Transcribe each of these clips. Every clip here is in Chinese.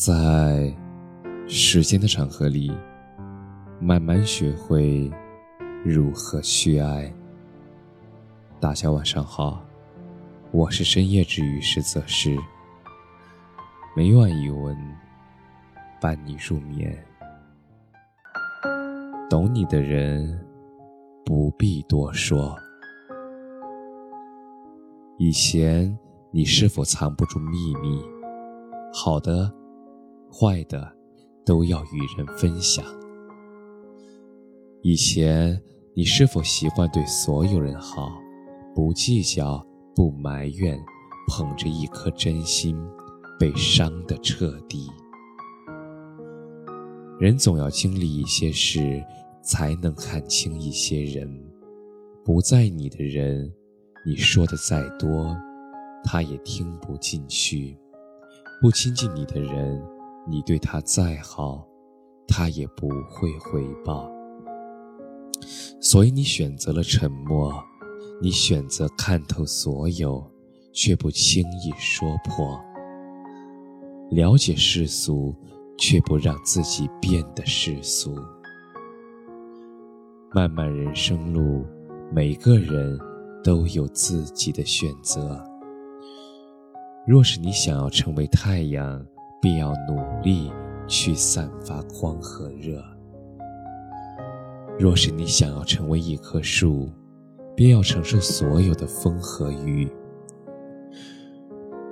在时间的长河里，慢慢学会如何去爱。大家晚上好，我是深夜治愈师泽师，每晚一文伴你入眠。懂你的人不必多说。以前你是否藏不住秘密？好的。坏的，都要与人分享。以前，你是否习惯对所有人好，不计较，不埋怨，捧着一颗真心，被伤得彻底？人总要经历一些事，才能看清一些人。不在你的人，你说的再多，他也听不进去；不亲近你的人。你对他再好，他也不会回报。所以你选择了沉默，你选择看透所有，却不轻易说破。了解世俗，却不让自己变得世俗。漫漫人生路，每个人都有自己的选择。若是你想要成为太阳，便要努力去散发光和热。若是你想要成为一棵树，便要承受所有的风和雨。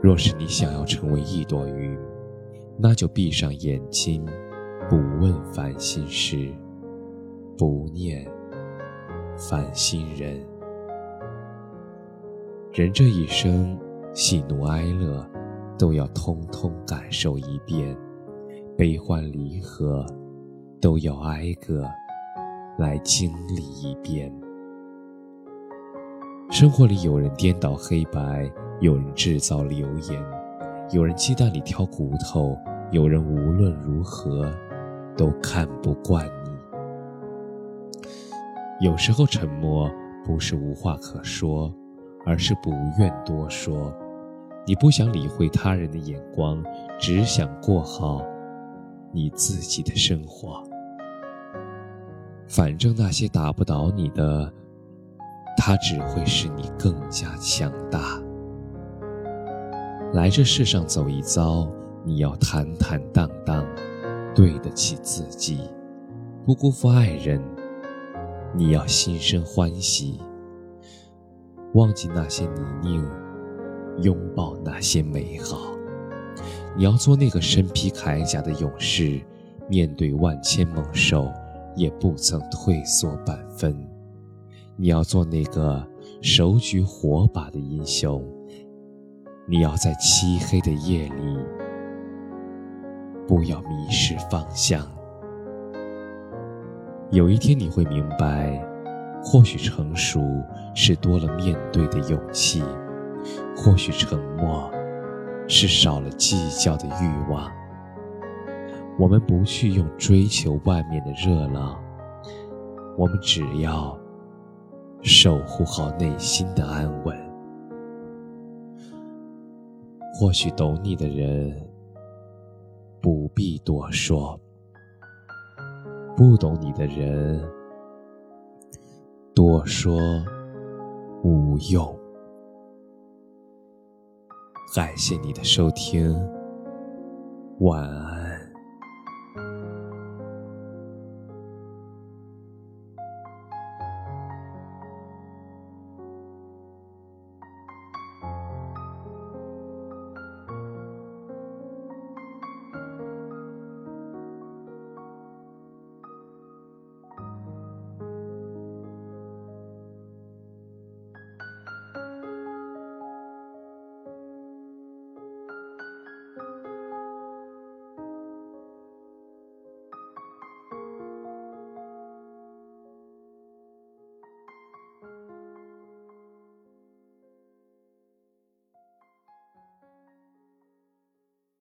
若是你想要成为一朵云，那就闭上眼睛，不问烦心事，不念烦心人。人这一生，喜怒哀乐。都要通通感受一遍，悲欢离合，都要挨个来经历一遍。生活里有人颠倒黑白，有人制造流言，有人鸡蛋里挑骨头，有人无论如何都看不惯你。有时候沉默不是无话可说，而是不愿多说。你不想理会他人的眼光，只想过好你自己的生活。反正那些打不倒你的，他只会使你更加强大。来这世上走一遭，你要坦坦荡荡，对得起自己，不辜负爱人。你要心生欢喜，忘记那些泥泞。拥抱那些美好，你要做那个身披铠甲的勇士，面对万千猛兽也不曾退缩半分。你要做那个手举火把的英雄，你要在漆黑的夜里不要迷失方向。有一天你会明白，或许成熟是多了面对的勇气。或许沉默是少了计较的欲望。我们不去用追求外面的热闹，我们只要守护好内心的安稳。或许懂你的人不必多说，不懂你的人多说无用。感谢你的收听，晚安。